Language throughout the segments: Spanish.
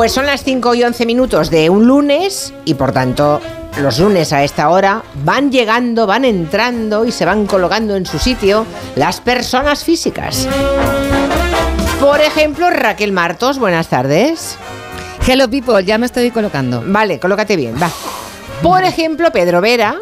Pues son las 5 y 11 minutos de un lunes y por tanto los lunes a esta hora van llegando, van entrando y se van colocando en su sitio las personas físicas. Por ejemplo, Raquel Martos, buenas tardes. Hello people, ya me estoy colocando. Vale, colócate bien, va. Por ejemplo, Pedro Vera.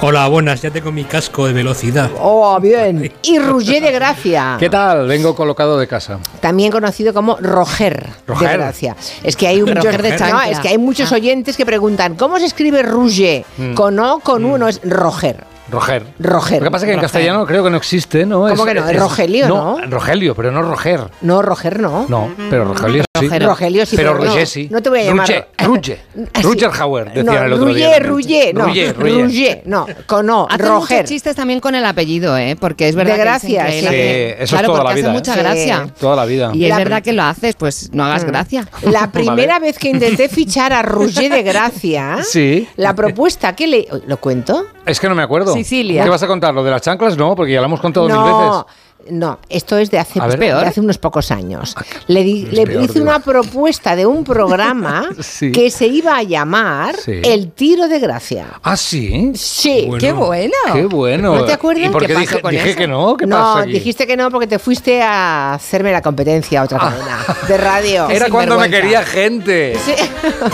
Hola, buenas, ya tengo mi casco de velocidad. Oh, bien. Y Roger de Gracia. ¿Qué tal? Vengo colocado de casa. También conocido como Roger, de. Gracia. Es que hay muchos, Roger de no, chancla. es que hay muchos Ah. oyentes que preguntan ¿cómo se escribe Roger? Mm. Con O, con U, no es Roger. Roger. Roger. Lo que pasa es que en castellano creo que no existe, ¿no? ¿Cómo que no? Es Rogelio, ¿no? Rogelio, pero no Roger. No, Roger no. No, pero Rogelio sí. Roger. Rogelio sí, pero no, Roger sí. No te voy a llamar. Ruge, Ruge. Ruger Hauer, decían no, el otro Ruge, día. Ruge, no. Ruge, Ruge. Ruge, no, con O, Hacen Roger. muchos chistes también con el apellido, ¿eh? Porque es verdad De gracia, que sí. Sí, eso es claro, toda la porque vida, hace ¿eh? mucha Sí. gracia. Toda la vida. Y es La- Mm. verdad que lo haces, pues no hagas gracia. La primera vez que intenté fichar a Roger de Gracia, Sí. la propuesta que le... ¿Lo cuento? Es que no me acuerdo. Sicilia. ¿Qué vas a contar? ¿Lo de las chanclas? No, porque ya lo hemos contado mil No, veces. No, esto es de hace, hace unos pocos años. Le, di- Es le peor, hice digo. una propuesta de un programa Sí. que se iba a llamar Sí. El Tiro de Gracia. Ah, sí. Sí. Bueno. ¡Qué bueno! Qué bueno. ¿No te acuerdas? ¿Y por ¿Qué qué pasó dije, con dije eso? que no? ¿Qué no, dijiste que no porque te fuiste a hacerme la competencia a otra cadena de radio. Ah. Era cuando me quería gente. Sí.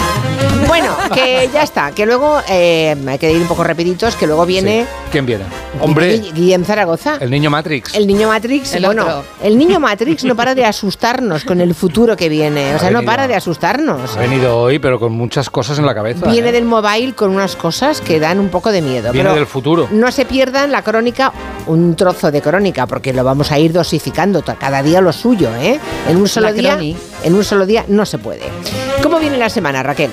bueno, que ya está, que luego eh, hay que ir un poco rapiditos, que luego viene Sí. ¿Quién viene? Hombre, Guille- Guillem Zaragoza. el niño Matrix. El niño Matrix, El bueno, otro. el niño Matrix no para de asustarnos con el futuro que viene. O sea, no para de asustarnos. Ha venido hoy, pero con muchas cosas en la cabeza. Viene ¿eh? del mobile con unas cosas que dan un poco de miedo. Viene pero del futuro. No se pierdan la crónica, un trozo de crónica, porque lo vamos a ir dosificando cada día lo suyo, ¿eh? En un solo La día, croni. en un solo día no se puede. ¿Cómo viene la semana, Raquel?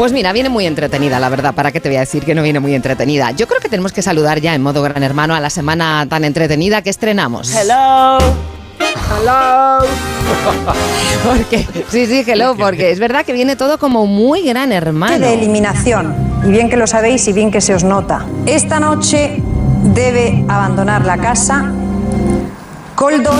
Pues mira, viene muy entretenida, la verdad. ¿Para qué te voy a decir que no viene muy entretenida? Yo creo que tenemos que saludar ya en modo gran hermano a la semana tan entretenida que estrenamos. Hello. Hello. Porque, sí, sí, hello, porque es verdad que viene todo como muy gran hermano. de eliminación. Y bien que lo sabéis y bien que se os nota. Esta noche debe abandonar la casa Coldo.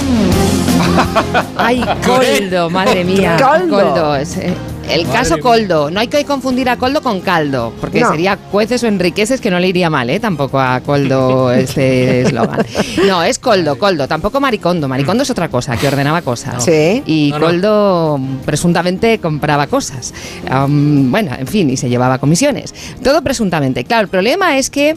Ay, Coldo, madre mía. Coldo. eh, el Madre caso. Coldo. No hay que confundir a Coldo con caldo, porque No. sería cueces o enriqueces que no le iría mal, ¿eh? Tampoco a Coldo este eslogan. No, es Coldo, Coldo. Tampoco Maricondo. Maricondo es otra cosa, que ordenaba cosas. Sí. Y No, no. Coldo presuntamente compraba cosas. Bueno, en fin, y se llevaba comisiones. Todo presuntamente. Claro, el problema es que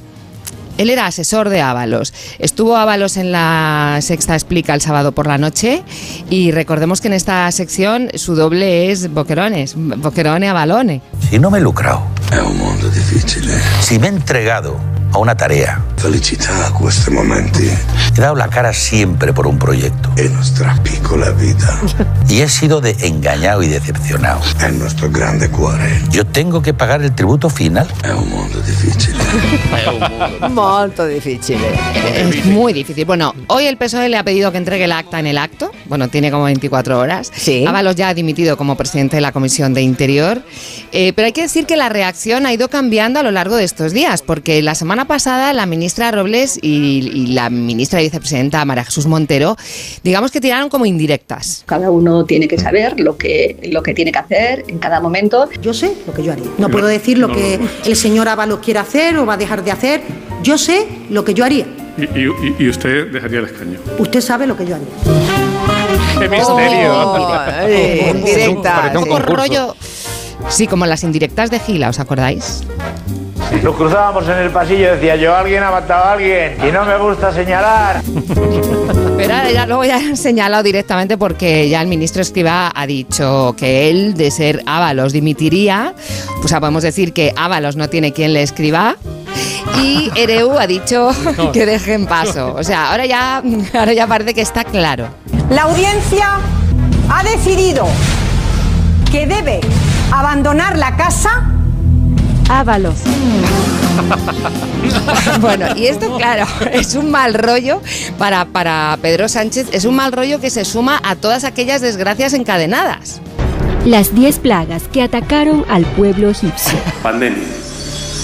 él era asesor de Ábalos. Estuvo Ábalos en la Sexta Explica el sábado por la noche y recordemos que en esta sección su doble es Boquerones, Boquerone Abalone. Si no me he lucrado, È un mondo difficile. si me he entregado a una tarea, Felicità a questi momenti he dado la cara siempre por un proyecto è nostra piccola vita, y he sido de engañado y decepcionado, il nostro grande cuore. yo tengo que pagar el tributo final. È un mondo difficile. Molto difícil. Es muy difícil. Bueno, hoy el PSOE le ha pedido que entregue el acta en el acto. Bueno, tiene como 24 horas. Sí. Ábalos ya ha dimitido como presidente de la Comisión de Interior. Eh, pero hay que decir que la reacción ha ido cambiando a lo largo de estos días, porque la semana pasada la ministra Robles y, y la ministra y vicepresidenta María Jesús Montero, digamos que tiraron como indirectas. Cada uno tiene que saber lo que, lo que tiene que hacer en cada momento. Yo sé lo que yo haría. No puedo decir lo que el señor Ábalos quiere hacer o va a dejar de hacer. Yo sé lo que yo haría. Y, y- y usted dejaría el escaño. Usted sabe lo que yo haría. ¡Qué misterio! Ay, indirecta, un sí. Un concurso. rollo... Sí, como las indirectas de Gila, ¿os acordáis? Nos cruzábamos en el pasillo y decía yo, alguien ha matado a alguien y no me gusta señalar. Pero ahora ya luego ya han señalado directamente porque ya el ministro Escrivá ha dicho que él, de ser Ábalos, dimitiría. Pues ya podemos decir que Ábalos no tiene quien le escriba. Y Ereu ha dicho que dejen paso. O sea, ahora ya, ahora ya parece que está claro. La audiencia ha decidido que debe abandonar la casa Ábalos. Bueno, y esto, claro, es un mal rollo para, para Pedro Sánchez, es un mal rollo que se suma a todas aquellas desgracias encadenadas. Las 10 plagas que atacaron al pueblo egipcio. Pandemia,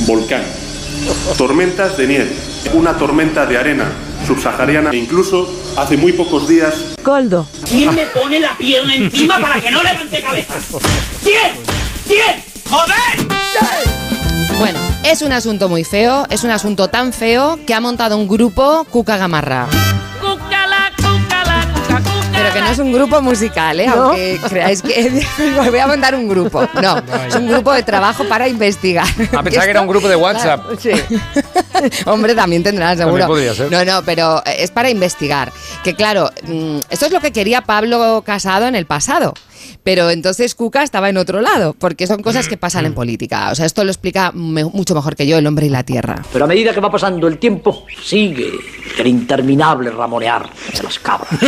volcán, tormentas de nieve, una tormenta de arena subsahariana e incluso hace muy pocos días Coldo. ¿Quién me pone la pierna encima para que no levante cabeza? ¿Quién? ¿Quién? ¡Joder! Bueno, es un asunto muy feo, es un asunto tan feo que ha montado un grupo Cuca Gamarra. Pero que no es un grupo musical, ¿eh? ¿No? aunque creáis que voy a montar un grupo. No, es un grupo de trabajo para investigar. Ah, pensaba que era un grupo de WhatsApp. Hombre, también tendrán, seguro. También podría ser. No, no, pero es para investigar. Que claro, mm, esto es lo que quería Pablo Casado en el pasado. Pero entonces Cuca estaba en otro lado, porque son cosas que pasan en política. O sea, esto lo explica me- mucho mejor que yo el hombre y la tierra. Pero a medida que va pasando el tiempo, sigue el interminable ramonear de las cabras.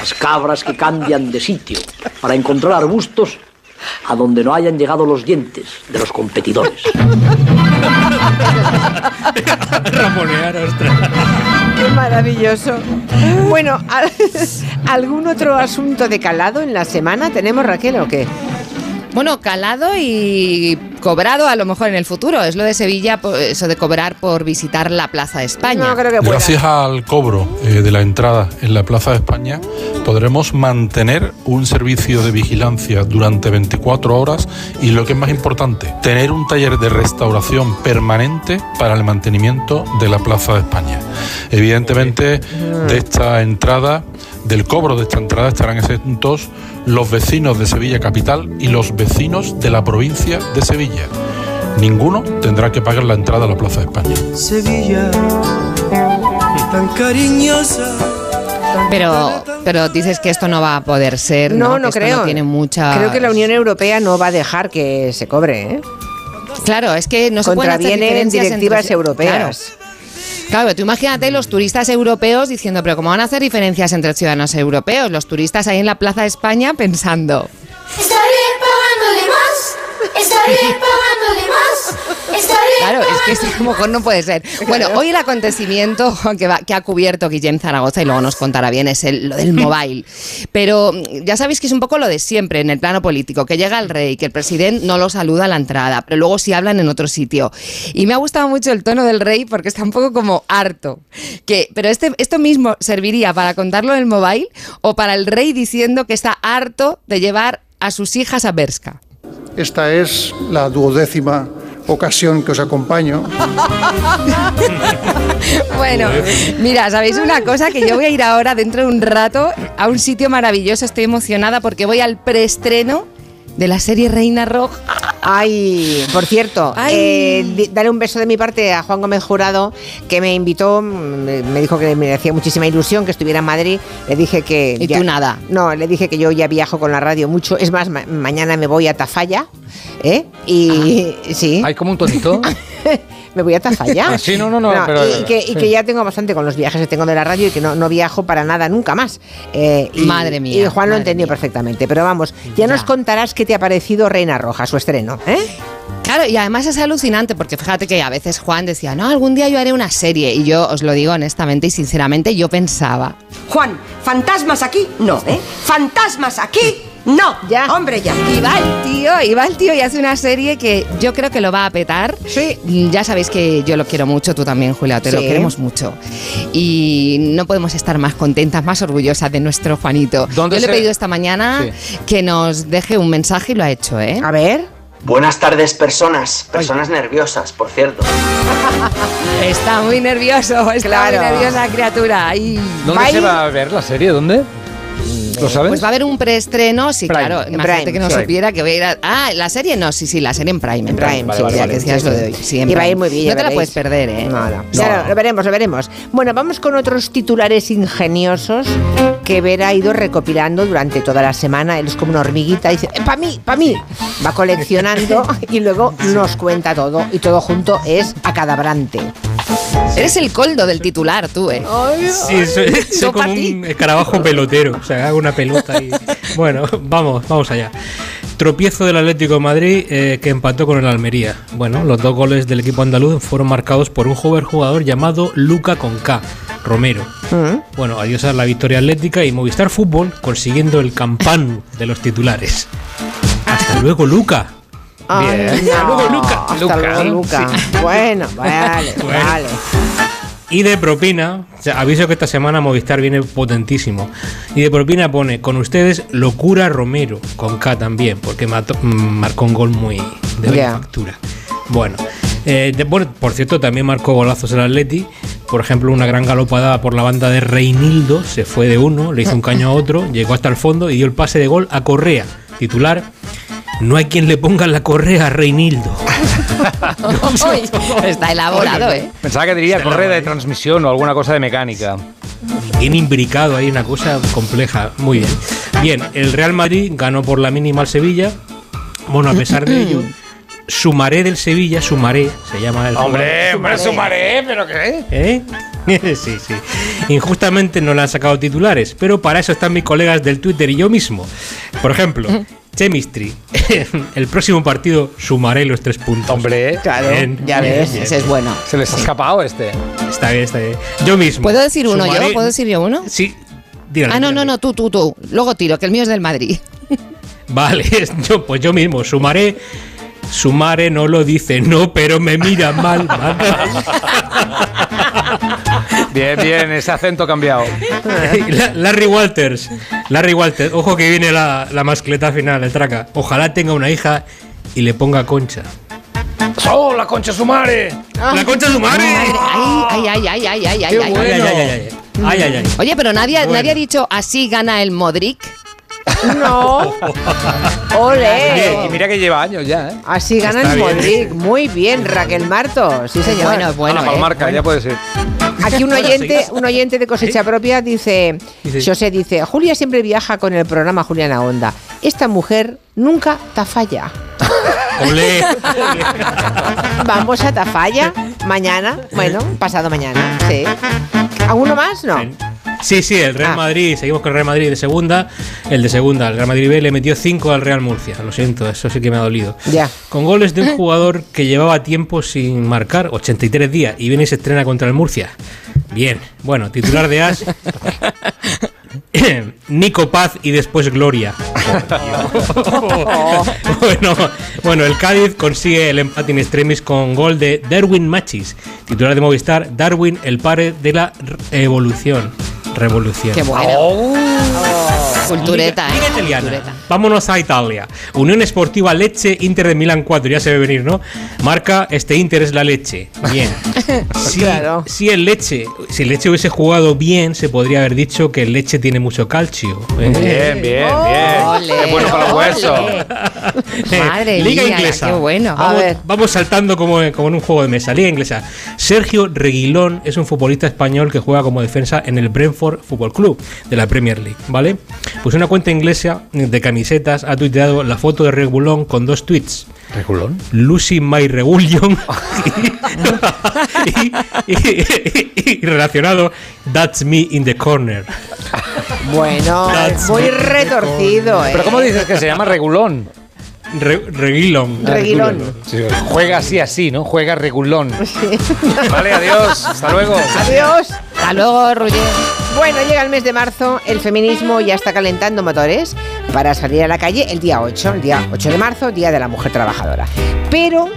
Las cabras que cambian de sitio para encontrar arbustos a donde no hayan llegado los dientes de los competidores. Ramonear, ostras. Qué maravilloso. Bueno, ¿al- ¿algún otro asunto de calado en la semana tenemos, Raquel, o qué? Bueno, calado y cobrado a lo mejor en el futuro. Es lo de Sevilla, eso de cobrar por visitar la Plaza de España. No creo que pueda. Gracias al cobro eh, de la entrada en la Plaza de España, podremos mantener un servicio de vigilancia durante 24 horas y lo que es más importante, tener un taller de restauración permanente para el mantenimiento de la Plaza de España. Evidentemente, de esta entrada, del cobro de esta entrada estarán exentos los vecinos de Sevilla Capital y los vecinos de la provincia de Sevilla. Ninguno tendrá que pagar la entrada a la Plaza de España. Sevilla, tan cariñosa. Pero, pero dices que esto no va a poder ser. No, No, no Que esto creo. No tiene mucha. Creo que la Unión Europea no va a dejar que se cobre, ¿eh? Claro, es que no se pueden hacer diferencias directivas entre- europeas. Claro. Claro, tú imagínate los turistas europeos diciendo, pero ¿cómo van a hacer diferencias entre ciudadanos europeos? Los turistas ahí en la Plaza de España pensando, Estaré pagándole más. Estaré pagándole más. Estaré Claro, es que esto a lo mejor no puede ser. Bueno, hoy el acontecimiento que, va- que ha cubierto Guillem Zaragoza y luego nos contará bien es el, lo del mobile. Pero mm, ya sabéis que es un poco lo de siempre en el plano político, que llega el rey, que el presidente no lo saluda a la entrada, pero luego sí hablan en otro sitio. Y me ha gustado mucho el tono del rey porque está un poco como harto. Que, pero este, esto mismo serviría para contarlo en el mobile o para el rey diciendo que está harto de llevar a sus hijas a Berska. Esta es la duodécima ocasión que os acompaño. Bueno, mira, ¿sabéis una cosa? Que yo voy a ir ahora, dentro de un rato, a un sitio maravilloso. Estoy emocionada porque voy al preestreno de la serie Reina Roja. Ay, por cierto, Ay. eh, di- dale un beso de mi parte a Juan Gómez Jurado, que me invitó, me, dijo que me hacía muchísima ilusión que estuviera en Madrid. Le dije que. ¿Y tú nada? No, le dije que yo ya viajo con la radio mucho. Es más, ma- mañana me voy a Tafalla, ¿eh? Y sí. Hay como un tonito. me voy a Tafalla. Sí, no, no, no, pero- y, que, y sí. que ya tengo bastante con los viajes que tengo de la radio y que no, no viajo para nada nunca más. Eh, y, Madre mía, Y Juan lo entendió perfectamente. Pero vamos, ya, nos contarás qué te ha parecido Reina Roja, su estreno, ¿eh? Claro, y además es alucinante porque fíjate que a veces Juan decía, no, algún día yo haré una serie. Y yo os lo digo honestamente y sinceramente, yo pensaba, Juan, ¿fantasmas aquí? No, ¿eh? ¿Fantasmas aquí? No. Ya. Hombre, ya. Y va el tío, y va el tío y hace una serie que yo creo que lo va a petar. Sí. Ya sabéis que yo lo quiero mucho, tú también, Julia, te lo queremos mucho. Y no podemos estar más contentas, más orgullosas de nuestro Juanito. ¿Dónde yo le he pedido esta mañana que nos deje un mensaje y lo ha hecho, ¿eh? A ver. Buenas tardes, personas. Personas nerviosas, por cierto. Está muy nervioso, está Claro. muy nerviosa criatura. Ay. ¿Dónde se va a ver la serie? ¿Dónde? ¿Lo sabes? Pues va a haber un preestreno, sí, Prime. claro. En Imagínate Prime, que no sí. supiera que voy a ir a... Ah, la serie no, sí, sí, la serie en Prime. En Prime, Prime, sí, sí, vale, ya vale, decías sí, lo de hoy. Sí, en Y va a ir Prime. muy bien, No ya te la veréis. puedes perder, ¿eh? Nada. Ya lo, lo veremos, lo veremos. Bueno, vamos con otros titulares ingeniosos que Vera ha ido recopilando durante toda la semana. Él es como una hormiguita dice, para mí, para mí. Va coleccionando y luego nos cuenta todo. Y todo junto es acadabrante. Eres el coldo del titular, tú, ¿eh? Sí, soy, soy como un escarabajo pelotero. O sea, hago una pelota y. Bueno, vamos, vamos allá. Tropiezo del Atlético de Madrid eh, que empató con el Almería. Bueno, los dos goles del equipo andaluz fueron marcados por un joven jugador llamado Luca con K, Romero. Mm. Bueno, adiós a la victoria atlética y Movistar Fútbol consiguiendo el campán de los titulares. Hasta luego, Luca. Ay, no. Hasta luego, Luca. Hasta Luca, luego, Luca. sí. Bueno, vale, Bueno. vale. Y de propina, o sea, aviso que esta semana Movistar viene potentísimo. Y de propina pone con ustedes Locura Romero, con K también, porque mató- marcó un gol muy de buena Ya. factura. Bueno, eh, de- bueno, por cierto, también marcó golazos el Atleti. Por ejemplo, una gran galopada por la banda de Reinildo, se fue de uno, le hizo un caño a otro, llegó hasta el fondo y dio el pase de gol a Correa, titular. No hay quien le ponga la correa a Reinildo. Está elaborado, ¿eh? Pensaba que diría correa de transmisión o alguna cosa de mecánica. Bien imbricado ahí, una cosa compleja. Muy bien. Bien, el Real Madrid ganó por la mínima al Sevilla. Bueno, a pesar de ello, Sumaré del Sevilla, Sumaré, se llama el Hombre, hombre, sumaré, pero ¿qué? ¿Eh? sí, sí. Injustamente no le han sacado titulares, pero para eso están mis colegas del Twitter y yo mismo. Por ejemplo, Chemistry. el próximo partido sumaré los tres puntos. Hombre, Claro, ya ves, ese es bueno. Se les ha escapado este. Está bien, está bien. Yo mismo. ¿Puedo decir uno Sumaré- yo? ¿Puedo decir yo uno? Sí. Dígale, Ah, no, dígale. no, no, tú, tú, tú. Luego tiro, que el mío es del Madrid. Vale, yo, pues yo mismo, sumaré. Sumare no lo dice, no, pero me mira mal. mal. Bien, bien, ese acento cambiado. La- Larry Walters, Larry Walters, ojo que viene la, la mascleta final, el traca. Ojalá tenga una hija y le ponga concha. ¡Oh, la concha sumare! ¡La concha sumare! Ay, ay, ay, ay, ay, ay, ay, ay. Ay, ay, ay, ay, ay. Ay, ay, ay. Oye, pero nadie, Bueno. nadie ha dicho así gana el Modric. No. Oye, Ole. y mira que lleva años ya, ¿eh? Así gana Está el bien. Modric. Muy bien, Raquel Marto. Sí, señor. Bueno, bueno, a la eh. marca, ya puede ser. Aquí un oyente, un oyente de cosecha propia dice, Dice- José dice, Julia siempre viaja con el programa Juliana Onda. Esta mujer nunca tafalla. Olé. Vamos a Tafalla mañana, bueno, pasado mañana, sí. ¿Alguno más? No. Sí, sí, el Real Ah. Madrid, seguimos con el Real Madrid de segunda. El de segunda, el Real Madrid B, le metió 5 al Real Murcia. Lo siento, eso sí que me ha dolido. Ya. Con goles de un jugador que llevaba tiempo sin marcar, 83 días, y viene y se estrena contra el Murcia. Bien, bueno, titular de As. Nico Paz y después Gloria. bueno, bueno, el Cádiz consigue el empate in extremis con gol de Darwin Machis, titular de Movistar. Darwin, el padre de la evolución. Revolución. Qué bueno. Oh. Cultureta, Liga ¿eh? italiana. Cultureta. Vámonos a Italia. Unión Esportiva Leche, Inter de Milán 4, ya se ve venir, ¿no? Marca, este Inter es la leche. Bien. Si, Claro. si el Leche, si el Leche hubiese jugado bien, se podría haber dicho que el Leche tiene mucho calcio. ¿eh? Bien, bien, bien. Ole, Qué bueno para los huesos. Madre Liga mía, inglesa. qué bueno. A Vamos, ver. vamos saltando como, como en un juego de mesa. Liga inglesa. Sergio Reguilón es un futbolista español que juega como defensa en el Brentford Football Club de la Premier League, ¿vale? Pues una cuenta inglesa de camisetas ha tuiteado la foto de Reguilón con dos tweets. ¿Regulón? Lucy My Regulion y, y- y- y relacionado That's me in the corner. Bueno, That's muy retorcido, ¿eh? ¿Pero cómo dices que se llama regulón? Re- Reguilón. Reguilón. Sí, juega así, así, ¿no? Juega regulón. Vale, adiós. Hasta luego. Adiós. Hasta luego, Roger. Bueno, llega el mes de marzo, el feminismo ya está calentando motores para salir a la calle el día 8, el día 8 de marzo, Día de la Mujer Trabajadora. Pero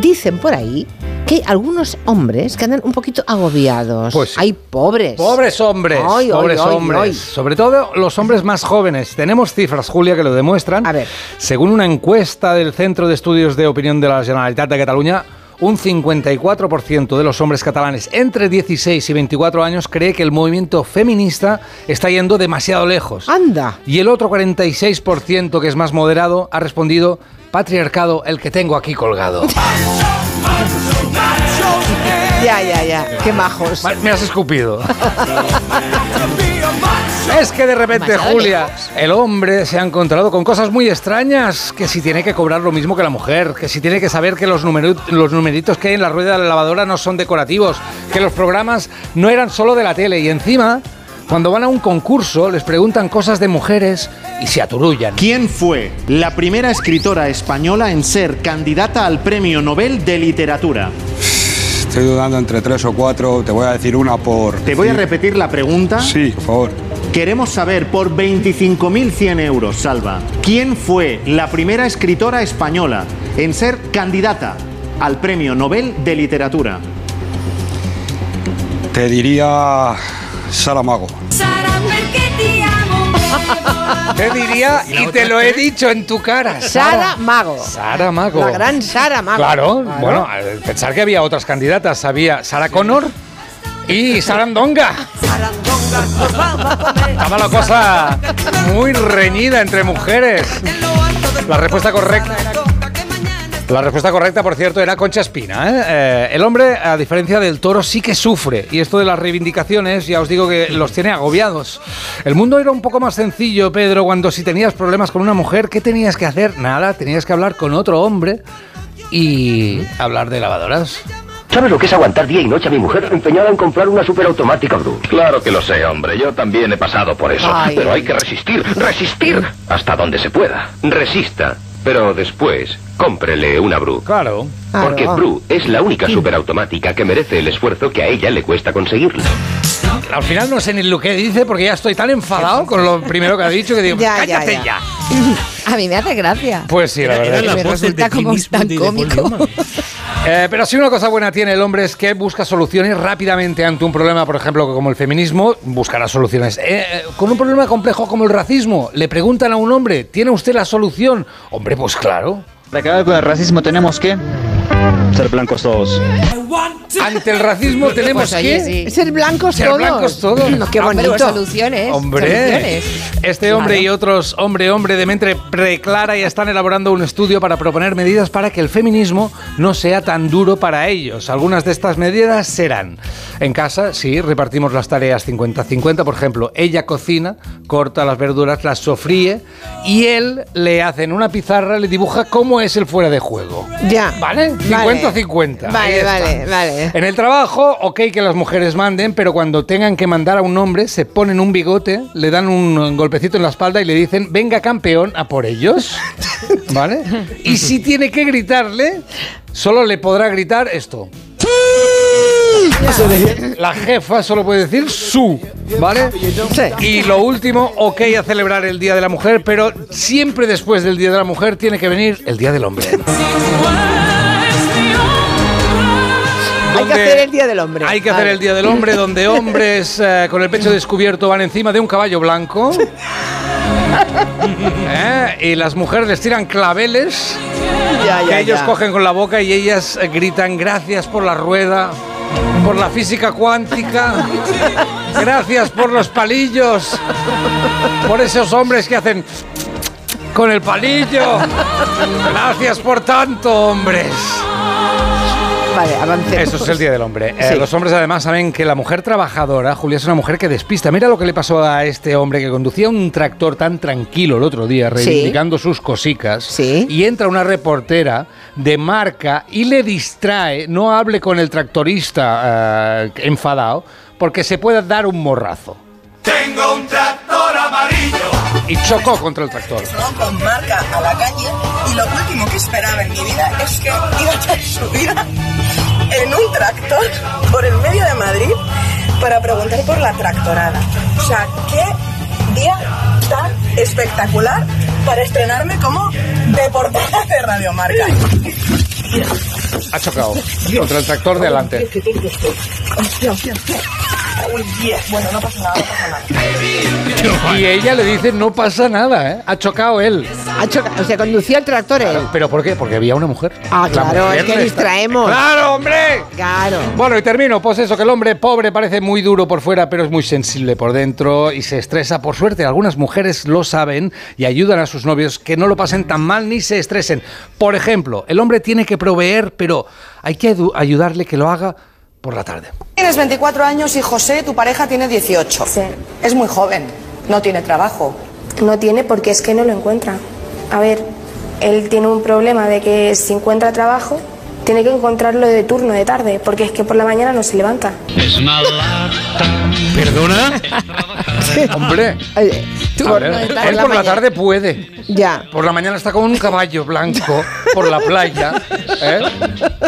dicen por ahí que hay algunos hombres que andan un poquito agobiados. Pues sí. Hay pobres. Pobres hombres, Ay, pobres ay, hombres. ay. Sobre todo los hombres más jóvenes. Tenemos cifras, Julia, que lo demuestran. A ver. Según una encuesta del Centro de Estudios de Opinión de la Generalitat de Cataluña, un 54% de los hombres catalanes entre 16 y 24 años cree que el movimiento feminista está yendo demasiado lejos. Anda. Y el otro 46%, que es más moderado, ha respondido, patriarcado el que tengo aquí colgado. Ya, ya, ya. Qué majos. Me has escupido. Es que de repente, Demasiado Julia, el hombre se ha encontrado con cosas muy extrañas, que si tiene que cobrar lo mismo que la mujer, que si tiene que saber que los, los numeritos que hay en la rueda de la lavadora no son decorativos, que los programas no eran solo de la tele y encima, cuando van a un concurso, les preguntan cosas de mujeres y se aturullan. ¿Quién fue la primera escritora española en ser candidata al Premio Nobel de Literatura? Estoy dudando entre tres o cuatro. Te voy a decir una por. Te voy a repetir la pregunta. Sí, por favor. Queremos saber por 25.100 euros, Salva, ¿quién fue la primera escritora española en ser candidata al Premio Nobel de Literatura? Te diría Saramago. Te diría, y te lo he dicho en tu cara. Sara Mago. Sara Mago. La gran Sara Mago. Claro, bueno, al pensar que había otras candidatas, había Sara Connor y Sarandonga. Estaba la cosa muy reñida entre mujeres. La respuesta correcta. La respuesta correcta, por cierto, era Concha Espina. ¿eh? Eh, el hombre, a diferencia del toro, sí que sufre. Y esto de las reivindicaciones, ya os digo que los tiene agobiados. El mundo era un poco más sencillo, Pedro, cuando si tenías problemas con una mujer, ¿qué tenías que hacer? Nada, tenías que hablar con otro hombre y hablar de lavadoras. ¿Sabes lo que es aguantar día y noche a mi mujer empeñada en comprar una superautomática, Bru? Claro que lo sé, hombre. Yo también he pasado por eso. Ay. Pero hay que resistir, resistir hasta donde se pueda. Resista. Pero después, cómprele una Bru. Claro. Porque Claro. Bru es la única superautomática que merece el esfuerzo que a ella le cuesta conseguirlo. Al final no sé ni lo que dice porque ya estoy tan enfadado con lo primero que ha dicho que digo, Ya, cállate ya. ya. A mí me hace gracia. Pues sí, la verdad. Era me resulta como tan cómico. Eh, pero si una cosa buena tiene el hombre es que busca soluciones rápidamente ante un problema, por ejemplo, como el feminismo, buscará soluciones. Eh, eh, con un problema complejo como el racismo, le preguntan a un hombre, ¿tiene usted la solución? Hombre, pues claro. Para acabar con el racismo tenemos que ser blancos todos. Ante el racismo tenemos Pues, oye, que sí. Ser blancos ser todos. blancos todos. No, qué Hombre, bonito. soluciones. Hombre, soluciones. este hombre Claro. y otros hombre hombre de mente preclara ya están elaborando un estudio para proponer medidas para que el feminismo no sea tan duro para ellos. Algunas de estas medidas serán en casa, sí, repartimos las tareas 50-50, por ejemplo, ella cocina, corta las verduras, las sofríe y él le hace en una pizarra, le dibuja cómo es el fuera de juego. Ya. ¿Vale? 50-50. Ahí Vale, está. vale, vale. En el trabajo, ok que las mujeres manden, pero cuando tengan que mandar a un hombre, se ponen un bigote, le dan un golpecito en la espalda y le dicen, venga campeón, a por ellos. ¿Vale? Y si tiene que gritarle, solo le podrá gritar esto. La jefa solo puede decir su, ¿vale? Y lo último, ok a celebrar el Día de la Mujer, pero siempre después del Día de la Mujer tiene que venir el Día del Hombre. Hay que hacer el Día del Hombre. Hay que hacer el Día del Hombre, donde hombres eh, con el pecho descubierto van encima de un caballo blanco. ¿Eh? Y las mujeres les tiran claveles Ya, que ellos ya. cogen con la boca y ellas eh, gritan gracias por la rueda, por la física cuántica, gracias por los palillos, por esos hombres que hacen con el palillo. Gracias por tanto, hombres. Vale, avancemos. Eso es el Día del Hombre. Eh, Sí. los hombres además saben que la mujer trabajadora, Julia, es una mujer que despista. Mira lo que le pasó a este hombre que conducía un tractor tan tranquilo el otro día, Sí. reivindicando sus cosicas. Y entra una reportera de marca y le distrae, no hable con el tractorista eh, enfadado, porque se puede dar un morrazo. Tengo un tractor amarillo. Y chocó contra el tractor. con marca a la calle y lo último que esperaba en mi vida es que iba a hacer su vida en un tractor por el medio de Madrid para preguntar por la tractorada. O sea, qué día tan espectacular para estrenarme como deportada de Radiomarca. Ha chocado contra el tractor de adelante. Uy, bien. Bueno, no pasa nada, no pasa nada. Y ella le dice, no pasa nada, ¿eh? Ha chocado él. Ha chocado, o sea, conducía el tractor él. ¿Pero por qué? Porque había una mujer. Ah, La claro, mujer es que distraemos. ¡Claro, hombre! Claro. Bueno, y termino. Pues eso, que el hombre pobre parece muy duro por fuera, pero es muy sensible por dentro y se estresa. Por suerte, algunas mujeres lo saben y ayudan a sus novios que no lo pasen tan mal ni se estresen. Por ejemplo, el hombre tiene que proveer, pero hay que ayudarle que lo haga por la tarde. Tienes 24 años y José, tu pareja, tiene 18. Sí. Es muy joven. No tiene trabajo. No tiene porque es que no lo encuentra. A ver, él tiene un problema de que si encuentra trabajo, tiene que encontrarlo de turno, de tarde, porque es que por la mañana no se levanta. Es una lata. ¿Perdona? Hombre, Ver, él por la tarde puede. Ya. Por la mañana está con un caballo blanco por la playa ¿eh?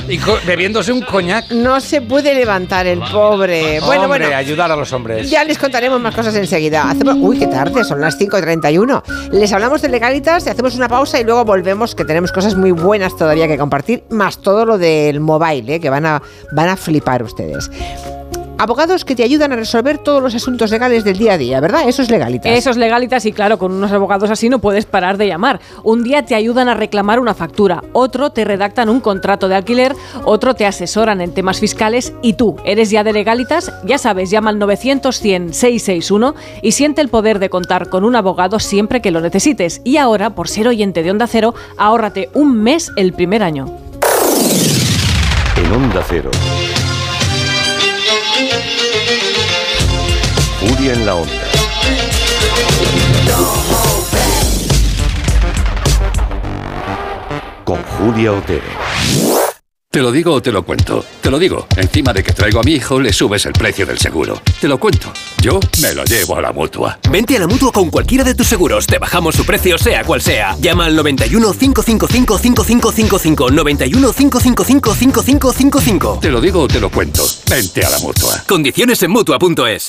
y bebiéndose un coñac. No se puede levantar el pobre. Bueno, Hombre, bueno. ayudar a los hombres. Ya les contaremos más cosas enseguida. Hacemos- Uy, qué tarde, son las 5.31. Les hablamos de legalitas, y hacemos una pausa y luego volvemos, que tenemos cosas muy buenas todavía que compartir, más todo lo del mobile, ¿eh? que van a, van a flipar ustedes. Abogados que te ayudan a resolver todos los asuntos legales del día a día, ¿verdad? Eso es legalitas. Eso es legalitas y claro, con unos abogados así no puedes parar de llamar. Un día te ayudan a reclamar una factura, otro te redactan un contrato de alquiler, otro te asesoran en temas fiscales y tú, ¿eres ya de legalitas? Ya sabes, llama al 900 100 661 y siente el poder de contar con un abogado siempre que lo necesites. Y ahora, por ser oyente de Onda Cero, ahórrate un mes el primer año. En Onda Cero. En la Onda. Con Julia Otero. Te lo digo o te lo cuento. Te lo digo. Encima de que traigo a mi hijo, le subes el precio del seguro. Te lo cuento. Yo me lo llevo a la mutua. Vente a la mutua con cualquiera de tus seguros. Te bajamos su precio, sea cual sea. Llama al 91 555 5555. 91 555 5555. Te lo digo o te lo cuento. Vente a la mutua. Condiciones en mutua.es.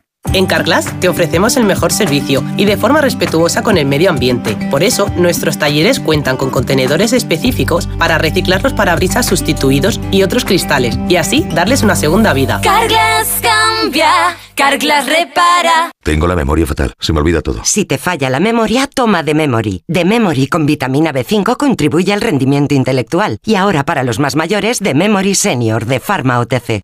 En Carglass te ofrecemos el mejor servicio y de forma respetuosa con el medio ambiente. Por eso, nuestros talleres cuentan con contenedores específicos para reciclar los parabrisas sustituidos y otros cristales y así darles una segunda vida. Carglass cambia, Carglass repara. Tengo la memoria fatal, se me olvida todo. Si te falla la memoria, toma de Memory. De Memory con vitamina B5 contribuye al rendimiento intelectual. Y ahora para los más mayores, de Memory Senior de Pharma OTC.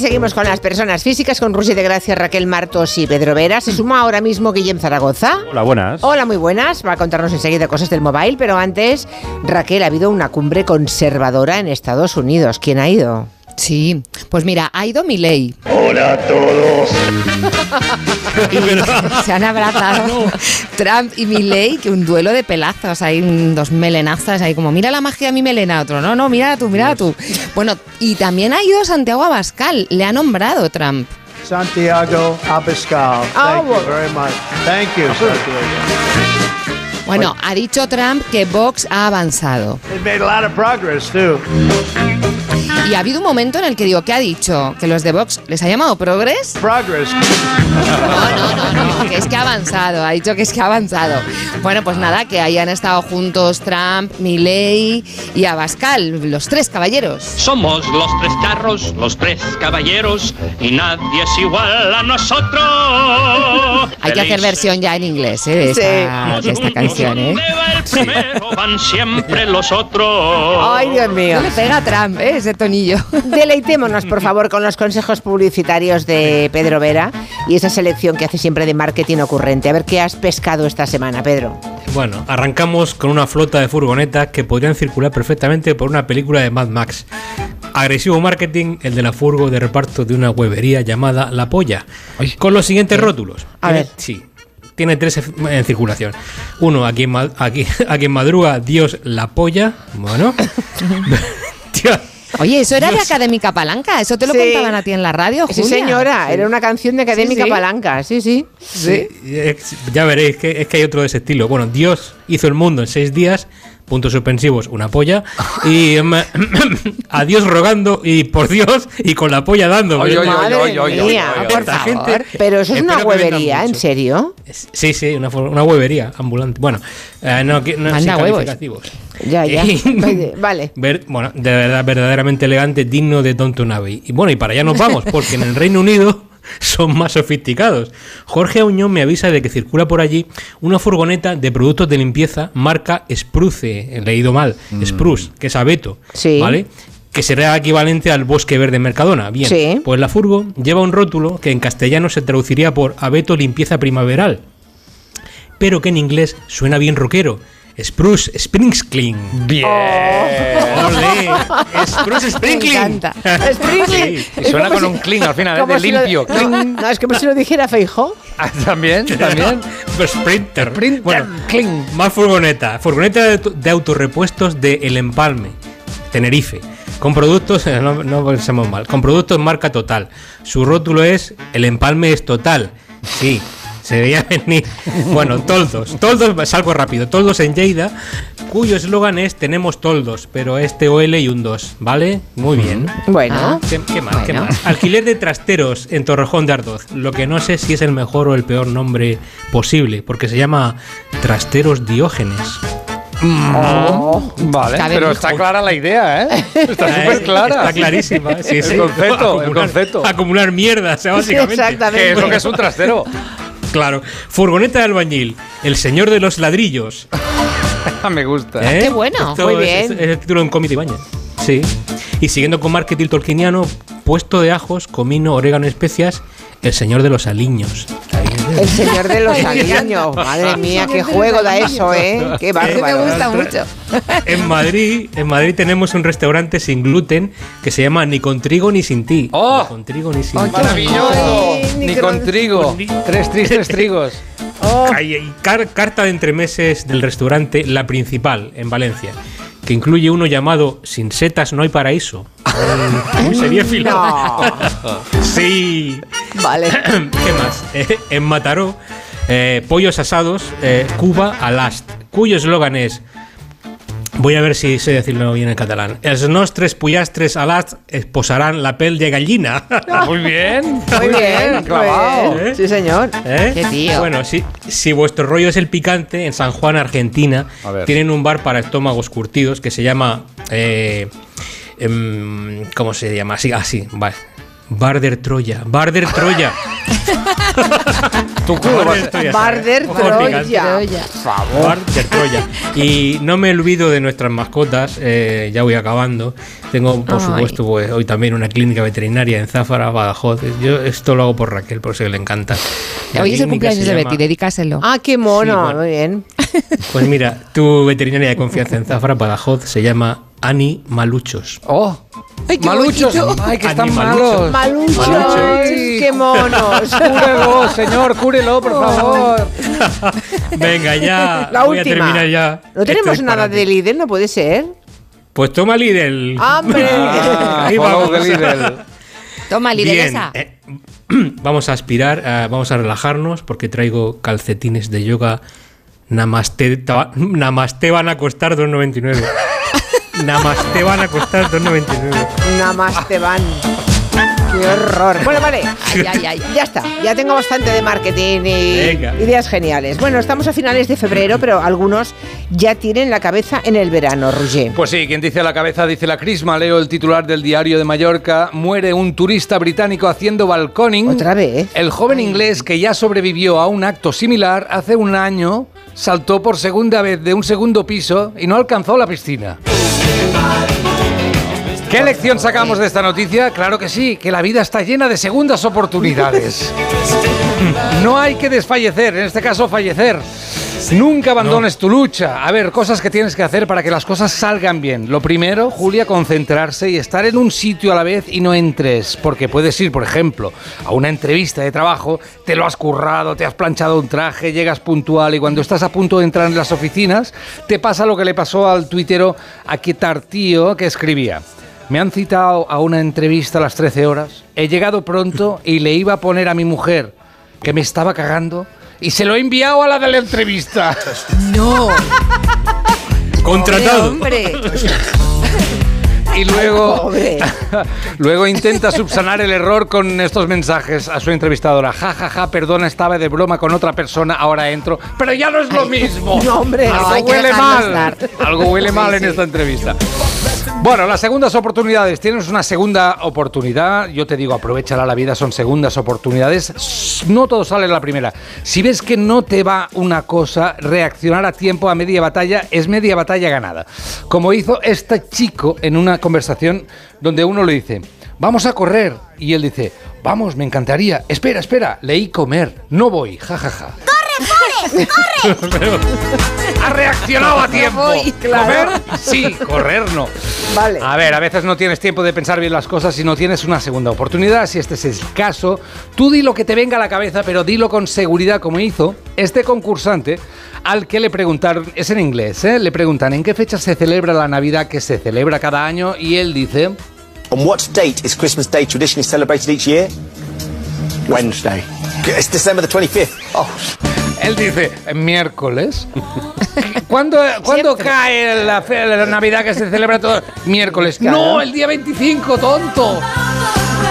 Seguimos con las personas físicas, con Rusi de Gracia, Raquel Martos y Pedro Vera. Se suma ahora mismo Guillem Zaragoza. Hola, buenas. Hola, muy buenas. Va a contarnos enseguida cosas del mobile, pero antes, Raquel, ha habido una cumbre conservadora en Estados Unidos. ¿Quién ha ido? Sí, pues mira, ha ido Milei. Hola a todos. Y se han abrazado Trump y Milei, que un duelo de pelazos, hay dos melenazas ahí como, mira la magia de mi melena, otro, no, no, mira tú, mira tú. Bueno, y también ha ido Santiago Abascal, le ha nombrado Trump. Santiago Abascal. Thank you very much. Thank you, Santiago. Bueno, ha dicho Trump que Vox ha avanzado. They've made a lot of progress too. Y ha habido un momento en el que digo, ¿qué ha dicho? ¿Que los de Vox les ha llamado Progress? Progress. No, que es que ha avanzado, ha dicho que es que ha avanzado. Bueno, pues nada, que hayan estado juntos Trump, Milley y Abascal, los tres caballeros. Somos los tres carros, los tres caballeros, y nadie es igual a nosotros. Hay que hacer versión ya en inglés ¿eh? de, esta, de esta canción, ¿eh? Primero van siempre los otros. Ay, Dios mío. No le pega a Trump, ¿eh? ese tonillo. Deleitémonos, por favor, con los consejos publicitarios de Pedro Vera y esa selección que hace siempre de marketing ocurrente. A ver qué has pescado esta semana, Pedro. Bueno, arrancamos con una flota de furgonetas que podrían circular perfectamente por una película de Mad Max. Agresivo marketing, el de la furgo de reparto de una huevería llamada La Polla. Con los siguientes rótulos. A Tiene- ver. Sí. Tiene tres en circulación. Uno, a quien, ma- a quien- madruga, Dios la polla. Bueno. Oye, eso era de Dios. Académica Palanca, eso te lo Sí. contaban a ti en la radio, Sí, Julia? señora, era una canción de Académica Sí, sí. Palanca, sí, sí. Sí, ya veréis que es que hay otro de ese estilo. Bueno, Dios hizo el mundo en seis días, puntos suspensivos, una polla. Y em, adiós rogando y por Dios y con la polla dando. Oye, oye, oye, oye, mía, oye, por Esta favor. gente- Pero eso es una huevería, ¿en serio? Sí, sí, una, una huevería ambulante. Bueno, eh, no, que- no sin calificativos. Ya, ya. Vale. Ver- bueno, de verdad, verdaderamente elegante, digno de Tonto Abbey. Y bueno, y para allá nos vamos, porque en el Reino Unido son más sofisticados. Jorge Auñón me avisa de que circula por allí una furgoneta de productos de limpieza marca Spruce, he leído mal, Spruce, que es abeto, Sí. ¿vale? Que será equivalente al bosque verde Mercadona. Bien, Sí. pues la furgo lleva un rótulo que en castellano se traduciría por abeto limpieza primaveral, pero que en inglés suena bien rockero. Spruce Springscreen. Bien. Ole, Spruce Sprinkling. Me encanta. Sprinkling. Sí. Y suena con un clean al final, de si lo- limpio. no, no, es como si lo dijera Feijó. Ah, También, también. Sprinter. Sprinter, Bueno, clean. más furgoneta. Furgoneta de, auto- de autorrepuestos de El Empalme, Tenerife. Con productos, eh, no, no pensemos mal, con productos marca total. Su rótulo es El Empalme es total. Sí, se veía venir. Bueno, toldos. Toldos, salgo rápido. Toldos en Lleida, cuyo eslogan es Tenemos toldos, pero este OL y un 2. ¿Vale? Muy bien. Bueno. ¿Qué, qué más? ¿Qué más? Alquiler de trasteros en Torrejón de Ardoz. Lo que no sé si es el mejor o el peor nombre posible, porque se llama Trasteros Diógenes. Oh. Vale, pero está clara la idea, ¿eh? Está Eh, súper clara. Está clarísima. Sí, el sí. concepto, el Acumular- concepto. Acumular mierda, o sea, básicamente. Exactamente. Que es lo que es un trastero. Claro. Furgoneta de albañil. El señor de los ladrillos. Me gusta. ¿Eh? Qué bueno. Esto Muy es- bien. Es, es el título en Comité Baña. Sí. Y siguiendo con marketing tolkieniano, puesto de ajos, comino, orégano y especias, el señor de los aliños. El señor de los aliños. Madre mía, qué juego da eso, ¿eh? Qué bárbaro. Me gusta mucho. En Madrid, en Madrid tenemos un restaurante sin gluten que se llama Ni con trigo ni sin ti. ¡Oh! Ni con trigo ni sin ti. Maravilloso. Ni con trigo. Tres tristes trigos. Ay, ay, car- carta de entremeses del restaurante La Principal, en Valencia, que incluye uno llamado Sin setas no hay paraíso. Muy seriéfilo. sí. Vale. ¿Qué más? Eh, en Mataró, eh, pollos asados, eh, Cuba a last, cuyo eslogan es. Voy a ver si sé decirlo bien en catalán. Els nostres pollastres a last posarán la pel de gallina. Muy bien. Muy bien, clavado. bien. Sí, señor. ¿Eh? Qué tío. Bueno, si, si vuestro rollo es el picante, en San Juan, Argentina, tienen un bar para estómagos curtidos que se llama. eh, em, ¿Cómo se llama? Así, así, vale. Barder Troya. Barder Troya. Tu culo va a ser- Troya. Picante. Troya. Barder Troya. Y no me olvido de nuestras mascotas, eh, ya voy acabando. Tengo, por Ay. supuesto, pues, hoy también una clínica veterinaria en Záfara, Badajoz. Yo esto lo hago por Raquel, por si le encanta. La Hoy es el cumpleaños de Betty, dedícaselo. Ah, qué mono. Sí, bueno. Muy bien. Pues mira, tu veterinaria de confianza en Zafra, Badajoz, se llama Ani Maluchos. Oh. Ay, qué Maluchos. bonito. Ay, que están malos. Maluchos. Ay. Qué monos. Cúrelo, señor, cúrelo, por favor. Venga, ya. La voy a última. terminar ya. No tenemos este nada de líder, no puede ser. Pues toma Lidl. ¡Hombre! Ah, Ahí vamos. the Lidl. Toma, Bien, lideresa. eh, vamos a aspirar, eh, vamos a relajarnos porque traigo calcetines de yoga. Namaste, ta- namaste van a costar 2.99. namaste van a costar 2.99. Nada más te van. Qué horror. Bueno, vale. Ay, ay, ay. Ya está. Ya tengo bastante de marketing y Venga. ideas geniales. Bueno, estamos a finales de febrero, pero algunos ya tienen la cabeza en el verano, Roger. Pues sí, quien dice la cabeza dice la crisma. Leo el titular del diario de Mallorca. Muere un turista británico haciendo balconing. ¿Otra vez? El joven inglés que ya sobrevivió a un acto similar hace un año saltó por segunda vez de un segundo piso y no alcanzó la piscina. ¿Qué lección sacamos de esta noticia? Claro que sí, que la vida está llena de segundas oportunidades. No hay que desfallecer, en este caso fallecer. Nunca abandones tu lucha. A ver, cosas que tienes que hacer para que las cosas salgan bien. Lo primero, Julia, concentrarse y estar en un sitio a la vez y no en tres. Porque puedes ir, por ejemplo, a una entrevista de trabajo, te lo has currado, te has planchado un traje, llegas puntual y cuando estás a punto de entrar en las oficinas, te pasa lo que le pasó al tuitero Aquetartío que escribía. Me han citado a una entrevista a las 13 horas. He llegado pronto y le iba a poner a mi mujer que me estaba cagando y se lo he enviado a la de la entrevista. No. Contratado. Hombre, Y luego, luego intenta subsanar el error con estos mensajes a su entrevistadora. Ja, ja, ja, perdona, estaba de broma con otra persona, ahora entro. Pero ya no es lo mismo. no, hombre, Algo huele mal. estar. Algo huele Sí, mal en sí. esta entrevista. Bueno, las segundas oportunidades. Tienes una segunda oportunidad. Yo te digo, aprovechala la vida, son segundas oportunidades. No todo sale en la primera. Si ves que no te va una cosa, reaccionar a tiempo a media batalla es media batalla ganada. Como hizo este chico en una conversación donde uno le dice, vamos a correr. Y él dice, vamos, me encantaría. Espera, espera, leí comer. No voy, jajaja. Ha reaccionado a tiempo. voy, claro. ¿Comer? Sí, correr no. Vale. A ver, a veces no tienes tiempo de pensar bien las cosas y no tienes una segunda oportunidad. Si este es el caso, tú di lo que te venga a la cabeza, pero dilo con seguridad, como hizo este concursante al que le preguntaron, es en inglés, ¿eh? le preguntan en qué fecha se celebra la Navidad que se celebra cada año y él dice... On what date is Christmas Day traditionally celebrated each year? Wednesday. It's December the 25th. Oh, Él dice, miércoles. ¿Cuándo, ¿cuándo cae la, fe- la Navidad que se celebra todo? Miércoles. No, el día 25, tonto.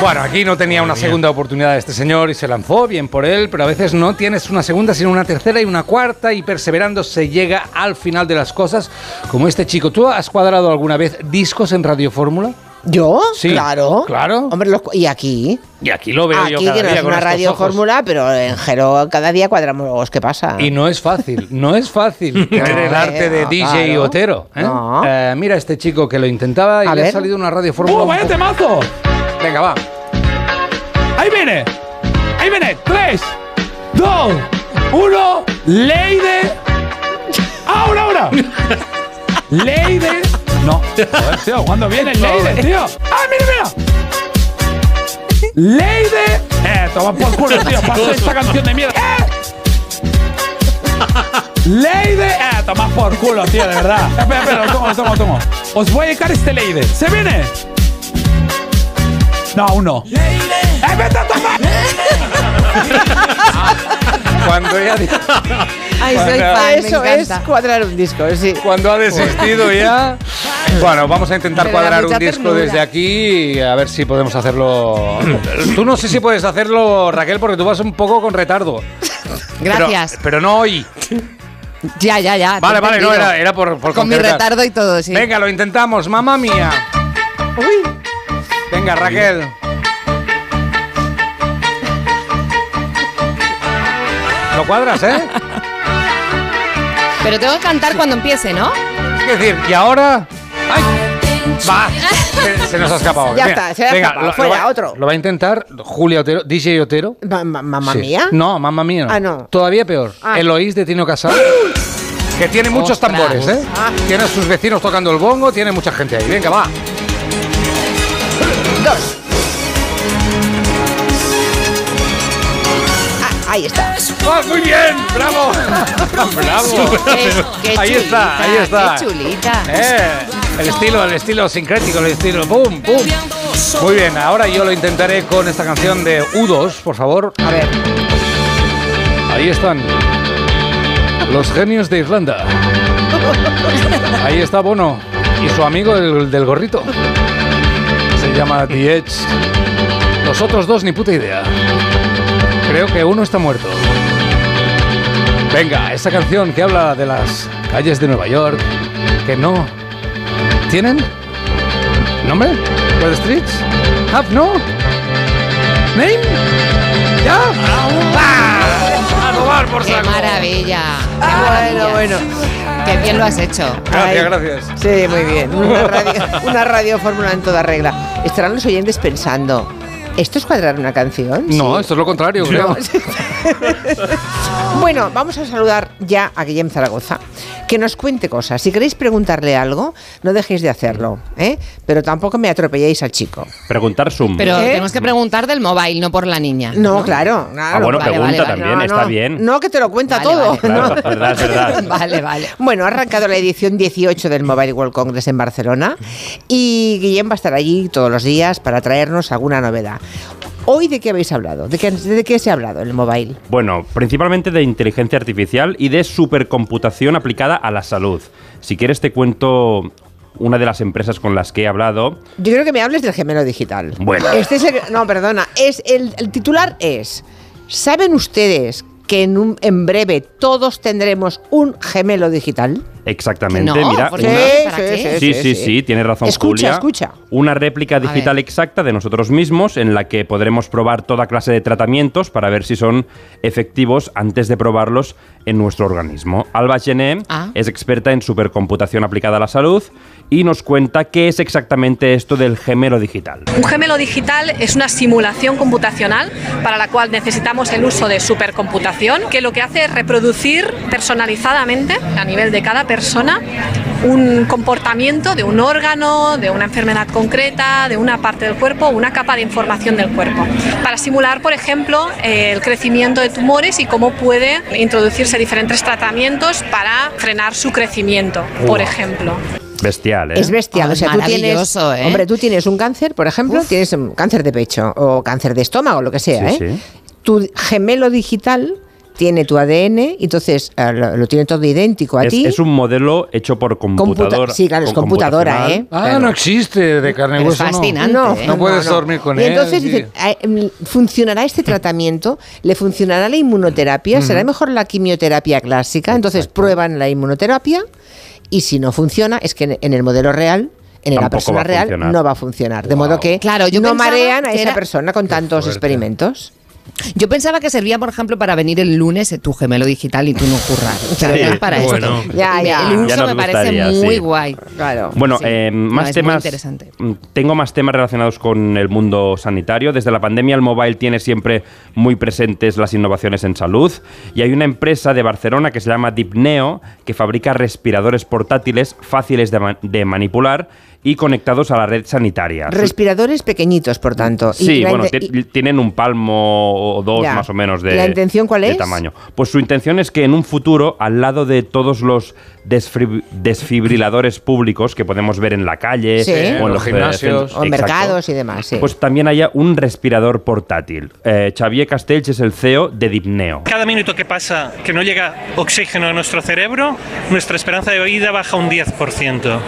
Bueno, aquí no tenía una segunda oportunidad este señor y se lanzó, bien por él, pero a veces no tienes una segunda, sino una tercera y una cuarta y perseverando se llega al final de las cosas, como este chico. ¿Tú has cuadrado alguna vez discos en Radio Fórmula? ¿Yo? Sí, Claro. claro. Hombre, los ¿y aquí? Y aquí lo veo aquí, yo cada que no día es una radio fórmula, pero en Gero cada día cuadramos. ¿Qué pasa? Y no es fácil, no es fácil tener el arte de no, DJ claro. Otero. ¿eh? No. Eh, mira este chico que lo intentaba y A le ha salido una radio fórmula. ¡Uh, vaya temazo! Venga, va. Ahí viene. Ahí viene. Tres, dos, uno. Leide. Ahora, ahora. Leide. No. Joder, tío, ¿cuándo viene el Leide, tío? ¡Ah, mira, mira! Leide. Eh, toma por culo, tío. Paso esta canción de mierda. ¡Eh! Leide. Eh, toma por culo, tío, de verdad. Espera, espera, lo tomo, lo tomo, lo tomo. Os voy a dedicar este Leide. ¿Se viene? No, aún no. ¡Eh, vete a tomar! Cuando ella Ay, Cuando- soy fan, me Eso es cuadrar un disco, sí. Cuando ha desistido ya. Bueno, vamos a intentar cuadrar un disco ternura. desde aquí y a ver si podemos hacerlo. Tú no sé si puedes hacerlo, Raquel, porque tú vas un poco con retardo. Gracias. Pero, pero no hoy. Ya, ya, ya. Vale, vale, no, era, era por, por Con mi retardo y todo, sí. Venga, lo intentamos, mamá mía. Venga, Raquel. Lo cuadras, ¿eh? Pero tengo que cantar cuando empiece, ¿no? Es decir, y ahora. ¡Ay! Va, se, se nos ha escapado. Ya está, se venga, escapado. lo- lo Fuera, va- otro. Lo va a intentar Julia Otero, DJ Otero. Ma- ma- ¿Mamma Sí. mía? No, mamá mía no. Ah, no. Todavía peor. Ah. Eloís de Tino Casal. Que tiene muchos Ostras. tambores, ¿eh? Ah. Tiene a sus vecinos tocando el bongo, tiene mucha gente ahí. Venga, va. Dos. Ahí está. ¡Ah, muy bien! ¡Bravo! ¡Bravo! Qué- qué ahí está, ahí está. Qué chulita. Eh, el estilo, el estilo sincrético, el estilo ¡pum, pum! Muy bien, ahora yo lo intentaré con esta canción de U2, por favor. A ver. Ahí están. Los genios de Irlanda. Ahí está Bono y su amigo el del gorrito. Se llama The Edge. Los otros dos ni puta idea. Creo que uno está muerto. Venga, esa canción que habla de las calles de Nueva York, que no tienen nombre. What streets? Have no name. ¿Ya? ¡Ah! A tomar por Qué saco. maravilla. Qué Ah, maravilla. bueno, bueno. Qué bien lo has hecho. Gracias, Ay. gracias. Sí, muy bien. Una radio, una radio fórmula en toda regla. Estarán los oyentes pensando, ¿esto es cuadrar una canción? No, Sí. esto es lo contrario, creo. Bueno, vamos a saludar ya a Guillem Zaragoza, que nos cuente cosas. Si queréis preguntarle algo, no dejéis de hacerlo, ¿eh? Pero tampoco me atropelléis al chico. Preguntar Zoom. Pero ¿Eh? tenemos que preguntar del móvil, no por la niña. No, claro, claro. Ah, bueno, Vale, pregunta vale, también, No, está no, bien. No, que te lo cuenta Vale, todo. vale. Claro, ¿no? es verdad, es verdad. Vale, vale. Bueno, ha arrancado la edición 18 del Mobile World Congress en Barcelona y Guillem va a estar allí todos los días para traernos alguna novedad. ¿Hoy de qué habéis hablado? ¿De qué, de qué se ha hablado en el mobile? Bueno, principalmente de inteligencia artificial y de supercomputación aplicada a la salud. Si quieres te cuento una de las empresas con las que he hablado. Yo creo que me hables del gemelo digital. Bueno. Este es el- no, perdona. Es el, el titular es. ¿Saben ustedes que en, un- en breve todos tendremos un gemelo digital? Exactamente, No, mira. una-. Sí, Sí, sí, sí. sí, tiene razón Escucha, Julia. escucha. Una réplica digital exacta de nosotros mismos en la que podremos probar toda clase de tratamientos para ver si son efectivos antes de probarlos en nuestro organismo. Alba Gené Ah. es experta en supercomputación aplicada a la salud y nos cuenta qué es exactamente esto del gemelo digital. Un gemelo digital es una simulación computacional para la cual necesitamos el uso de supercomputación, que lo que hace es reproducir personalizadamente a nivel de cada persona un comportamiento de un órgano, de una enfermedad concreta, de una parte del cuerpo, una capa de información del cuerpo. Para simular, por ejemplo, el crecimiento de tumores y cómo puede introducirse diferentes tratamientos para frenar su crecimiento, por ejemplo. Bestial, ¿eh? Es bestial. Ah, o sea, tú tienes. maravilloso, ¿eh? Hombre, tú tienes un cáncer, por ejemplo, tienes un cáncer de pecho o cáncer de estómago, lo que sea, Sí, ¿eh? sí. Tu gemelo digital tiene tu ADN y entonces eh, lo, lo tiene todo idéntico a Es, ti. es un modelo hecho por computadora. sí, claro, es con computadora. ¿eh? Ah, Claro. no existe de carne y Pero hueso. es no. fascinante, No, ¿eh? no puedes No, no. dormir con y él. entonces "Ah, em, ¿funcionará este tratamiento? ¿Le funcionará la inmunoterapia? ¿Será mejor la quimioterapia clásica? Entonces prueban la inmunoterapia y si no funciona, es que en, el modelo real, en la persona real, no va a funcionar. De modo que Claro, yo no marean a esa era- persona con tantos experimentos. Yo pensaba que servía, por ejemplo, para venir el lunes eh, tu gemelo digital y tú no currar. Pero Sí, no es para bueno. esto. Ya, ya. El uso me parece muy sí. guay. Claro. Bueno, Sí. eh, No, más es muy temas. interesante. mm, Tengo más temas relacionados con el mundo sanitario. Desde la pandemia, el mobile tiene siempre muy presentes las innovaciones en salud. Y hay una empresa de Barcelona que se llama Dipneo que fabrica respiradores portátiles fáciles de, ma- de manipular y conectados a la red sanitaria. Respiradores pequeñitos, por tanto. Sí, bueno, tienen un palmo o dos Ya. más o menos de, ¿La intención cuál de es? tamaño. Pues su intención es que en un futuro, al lado de todos los desfibriladores públicos que podemos ver en la calle Sí. o en los los gimnasios. centros- o en Exacto. mercados y demás, sí. Pues también haya un respirador portátil. Eh, Xavier Castells es el CEO de Dipneo. Cada minuto que pasa que no llega oxígeno a nuestro cerebro, nuestra esperanza de vida baja un 10%.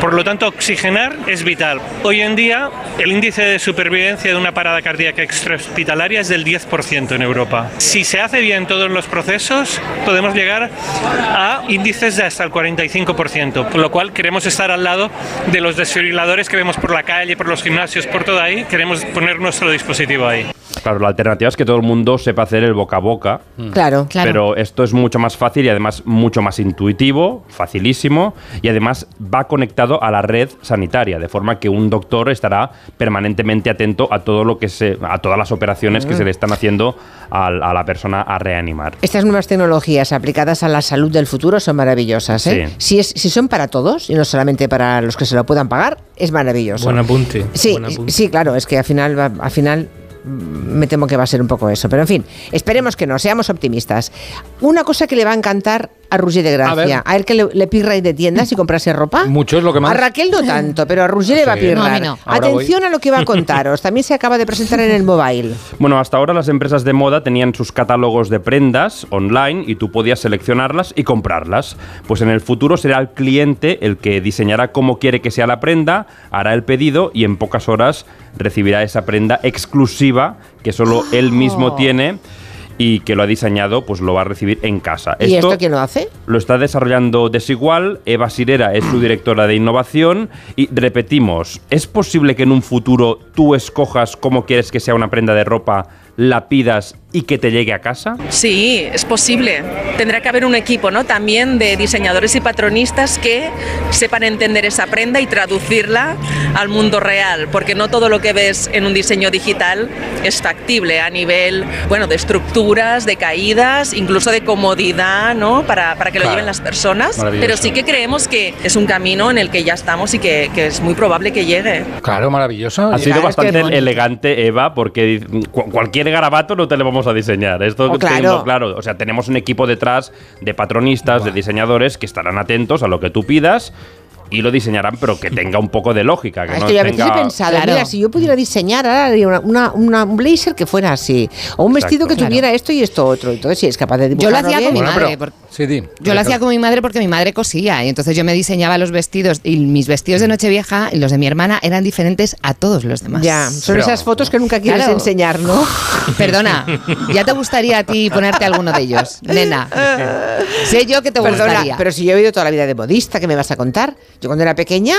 Por lo tanto, oxigenar es vital. Hoy en día, el índice de supervivencia de una parada cardíaca extrahospitalaria es del 10% en Europa. Si se hace bien todos los procesos, podemos llegar a índices de hasta el 45%, por lo cual queremos estar al lado de los desfibriladores que vemos por la calle, por los gimnasios, por todo ahí. Queremos poner nuestro dispositivo ahí. Claro, la alternativa es que todo el mundo sepa hacer el boca a boca. Claro, claro. Pero esto es mucho más fácil y además mucho más intuitivo, facilísimo y además va conectado a la red sanitaria, de forma que un doctor estará permanentemente atento a todo lo que se, a todas las operaciones que Mm. se le están haciendo a, la persona a reanimar. Estas nuevas tecnologías aplicadas a la salud del futuro son maravillosas. ¿eh? Sí. Si, es, si son para todos y no solamente para los que se lo puedan pagar, es maravilloso. Buen apunte. Sí, buen apunte. sí, claro, es que al final, al final mm, me temo que va a ser un poco eso. Pero en fin, esperemos que no, seamos optimistas. Una cosa que le va a encantar a Roger de A. Gracia, a, él que le, le pirra ir de tiendas y comprarse ropa. Mucho es lo que más. A Raquel no tanto, pero a Roger le va a Sí. pirrar. No, a mí no. Atención a lo que va a contaros. También se acaba de presentar en el mobile. Bueno, hasta ahora las empresas de moda tenían sus catálogos de prendas online y tú podías seleccionarlas y comprarlas. Pues en el futuro será el cliente el que diseñará cómo quiere que sea la prenda, hará el pedido y en pocas horas recibirá esa prenda exclusiva que solo él mismo tiene y que lo ha diseñado, pues lo va a recibir en casa. ¿Y esto quién lo hace? Lo está desarrollando Desigual, Eva Sirera es su directora de innovación y repetimos, ¿es posible que en un futuro tú escojas cómo quieres que sea una prenda de ropa, la pidas y que te llegue a casa? Sí, es posible. Tendrá que haber un equipo, ¿no? También de diseñadores y patronistas que sepan entender esa prenda y traducirla al mundo real, porque no todo lo que ves en un diseño digital es factible a nivel, bueno, de estructuras, de caídas, incluso de comodidad, ¿no? Para, para que lo Claro. lleven las personas. Pero sí que creemos que es un camino en el que ya estamos y que, que es muy probable que llegue. Claro, maravilloso. Ha sido bastante es elegante, Eva, porque cu- cualquier garabato no te lo vamos a diseñar. Esto Oh, claro. tengo claro. O sea, tenemos un equipo detrás de patronistas, de diseñadores que estarán atentos a lo que tú pidas y lo diseñarán, pero que tenga un poco de lógica. Que Ah, es no que yo a veces tenga... he pensado, Claro. mira, si yo pudiera diseñar ahora haría una, una- una- un blazer que fuera así, o un vestido que Claro. tuviera esto y esto otro. Entonces, si es capaz de Yo lo hacía con mi madre. por- Sí, di. Yo lo hacía con mi madre porque mi madre cosía y entonces yo me diseñaba los vestidos y mis vestidos de Nochevieja y los de mi hermana eran diferentes a todos los demás. Ya, son esas fotos que nunca quieres Claro. enseñar, ¿no? Perdona, ¿ya te gustaría a ti ponerte alguno de ellos? Nena, sé yo que te Perdona, gustaría. pero si yo he ido toda la vida de modista, ¿qué me vas a contar? Yo cuando era pequeña,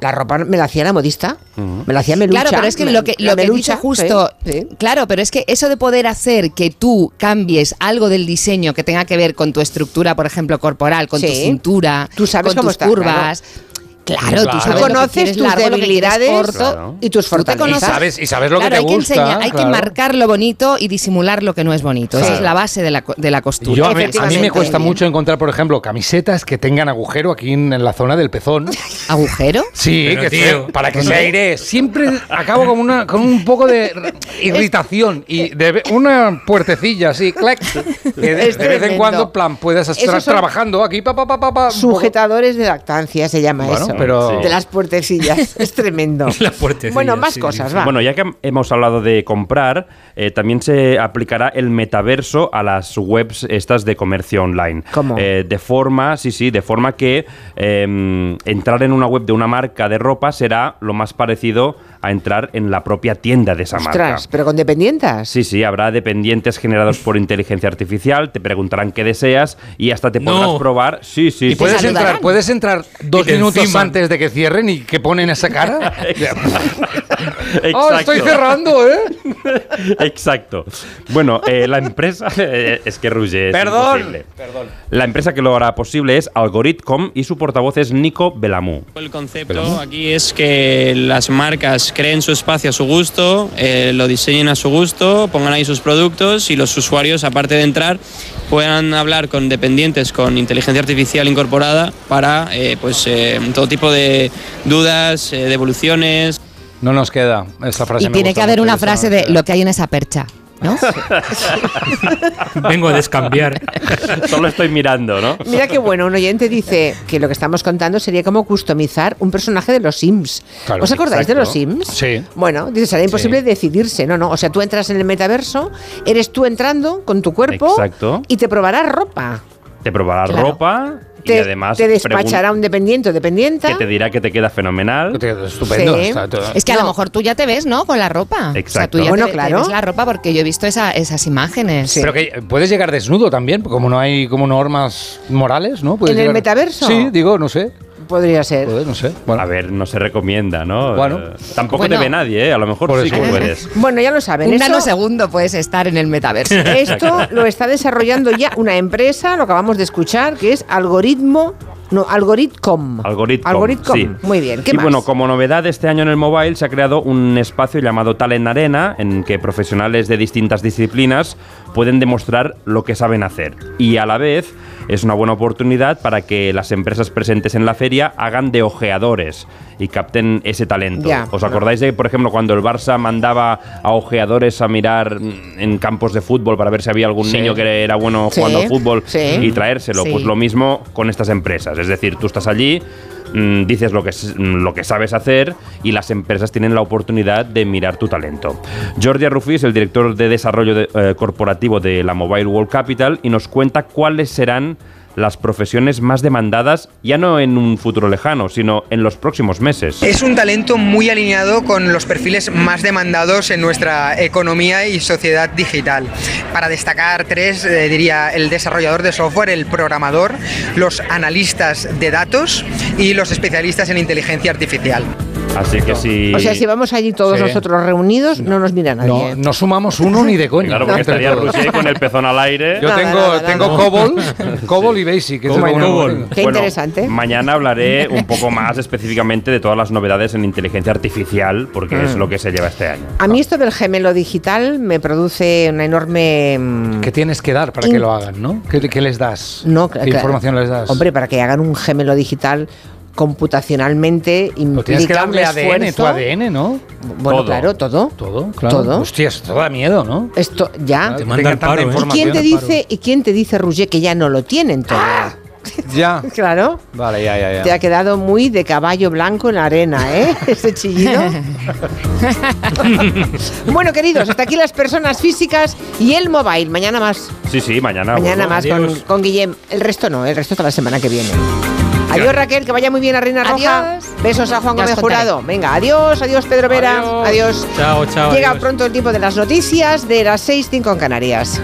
la ropa me la hacía la modista. Me la hacía Melucha. Claro, pero es que me- lo que, la lo que Melucha, dice justo, sí, sí. claro, pero es que eso de poder hacer que tú cambies algo del diseño que tenga que ver con tu estructura, por ejemplo, corporal, con tu cintura, Tú sabes con cómo tus está, curvas. Claro, tú sabes lo que conoces tus largo, lo que quieres debilidades corto. Claro. y tus Tú te fortalezas. conoces. Y sabes- y sabes lo que Claro, te hay que gusta, enseñar- hay que claro. marcar lo bonito y disimular lo que no es bonito. Esa Claro. es la base de la, de la costura. Yo a, mí, a mí me cuesta mucho encontrar, por ejemplo, camisetas que tengan agujero aquí en, en la zona del pezón. ¿Agujero? Sí, Pero, que tío, sea- para que se aire. Siempre acabo con, una, con un poco de irritación y de una puertecilla así, clac, que de, vez en cuando, plan, puedes estar trabajando aquí, pa, pa, pa, poco- Sujetadores de lactancia se llama Bueno, eso. Pero- De las puertecillas. es tremendo. bueno, más cosas, va. Bueno, ya que hemos hablado de comprar, eh, también se aplicará el metaverso a las webs estas de comercio online. ¿Cómo? Eh, de forma, sí, sí, de forma que eh, entrar en una web de una marca de ropa será lo más parecido a entrar en la propia tienda de esa marca. Ostras, pero con dependientas. Sí, sí, habrá dependientes generados por inteligencia artificial, te preguntarán qué deseas y hasta te podrás No. probar. Sí, sí. Y sí. puedes entrar, puedes entrar dos minutos antes de que cierren y que ponen esa cara. Exacto. ¡Oh, estoy cerrando, eh! Exacto. Bueno, eh, la empresa. eh, es que Rouget es Perdón. imposible. La empresa que lo hará posible es Algoritcom y su portavoz es Nico Belamú. El concepto aquí es que las marcas creen su espacio a su gusto, eh, lo diseñen a su gusto, pongan ahí sus productos y los usuarios, aparte de entrar, puedan hablar con dependientes con inteligencia artificial incorporada para eh, pues, eh, todo tipo de dudas, eh, devoluciones. No nos queda esa frase. Y me tiene gusta que haber una frase de lo que hay en esa percha. ¿No? Vengo a descambiar. Solo estoy mirando, ¿no? Mira qué bueno, un oyente dice que lo que estamos contando sería como customizar un personaje de los Sims. Claro, ¿Os acordáis de los Sims? Sí. Bueno, dice, será imposible decidirse, no, no. O sea, tú entras en el metaverso, eres tú entrando con tu cuerpo Exacto. y te probarás ropa. Te probará Claro. ropa y Te, además te despachará un dependiente o dependienta. que te dirá que te queda fenomenal. Estupendo. Sí. está todo- Es que a No. lo mejor tú ya te ves, ¿no? Con la ropa. O sea, Exacto. tú ya Bueno, te, te claro. ves la ropa porque yo he visto esa- esas imágenes. Pero que puedes llegar desnudo también, como no hay como normas morales, ¿no? Puedes ¿En el llegar- metaverso? Sí, digo, no sé. Podría ser. Joder, no sé. A ver, no se recomienda, ¿no? Bueno. Eh, tampoco Bueno. te ve nadie, ¿eh? A lo mejor Por sí eso. que puedes. Bueno, ya lo saben. Un nanosegundo puedes estar en el metaverso. Esto lo está desarrollando ya una empresa, lo acabamos de escuchar, que es Algoritmo. No, Algoritcom. Algoritmo. Algoritcom. sí. Muy bien. ¿Qué y más? bueno, como novedad este año en el mobile se ha creado un espacio llamado Talent Arena en que profesionales de distintas disciplinas pueden demostrar lo que saben hacer. Y a la vez es una buena oportunidad para que las empresas presentes en la feria hagan de ojeadores y capten ese talento. Ya. ¿Os acordáis de, por ejemplo, cuando el Barça mandaba a ojeadores a mirar mm, en campos de fútbol para ver si había algún Sí. niño que era bueno Sí, jugando al fútbol sí. y traérselo? Sí. Pues lo mismo con estas empresas. Es decir, tú estás allí, mm, dices lo que, mm, lo que sabes hacer y las empresas tienen la oportunidad de mirar tu talento. Jordi Arrufis, el director de desarrollo de- eh, corporativo de la Mobile World Capital, y nos cuenta cuáles serán las profesiones más demandadas, ya no en un futuro lejano, sino en los próximos meses. Es un talento muy alineado con los perfiles más demandados en nuestra economía y sociedad digital. Para destacar tres, eh, diría el desarrollador de software, el programador, los analistas de datos y los especialistas en inteligencia artificial. Así que si... O sea, si vamos allí todos Sí. nosotros reunidos, no nos mira nadie. No, no sumamos uno ni de coña. Claro, porque estaría. Roger con el pezón al aire. Yo Nada, tengo, nada, nada. tengo Cobol, Cobol y Basic. que es Cobol. Qué interesante. Mañana hablaré un poco más específicamente de todas las novedades en inteligencia artificial, porque Mm. es lo que se lleva este año. A mí esto del gemelo digital me produce una enorme... mm, ¿Qué tienes que dar para In- que lo hagan, no? ¿Qué, qué les das? No, ¿Qué información les das? Hombre, para que hagan un gemelo digital computacionalmente implica tienes que un darle ADN, tu. ADN, ¿no? Bueno, Todo. claro, todo. Todo, claro. Todo. Hostia, esto da miedo, ¿no? Esto ya. Que manda tengan al paro, tanta ¿eh? ¿Y quién te dice y quién te dice Roger que ya no lo tienen todo? Ya. Claro. Vale, ya, ya, ya. Te ha quedado muy de caballo blanco en la arena, ¿eh? Ese chillido. bueno, queridos, hasta aquí las personas físicas y el mobile. Mañana más. Sí, sí, mañana. Mañana más con, con Guillem. El resto no, el resto hasta la semana que viene. Adiós Raquel, que vaya muy bien a Reina Roja. Adiós. Besos a Juan Gómez. Jurado. Venga, adiós, adiós Pedro Vera. Adiós. Chao, chao. Llega adiós. pronto el tiempo de las noticias de las 6, 5 en Canarias.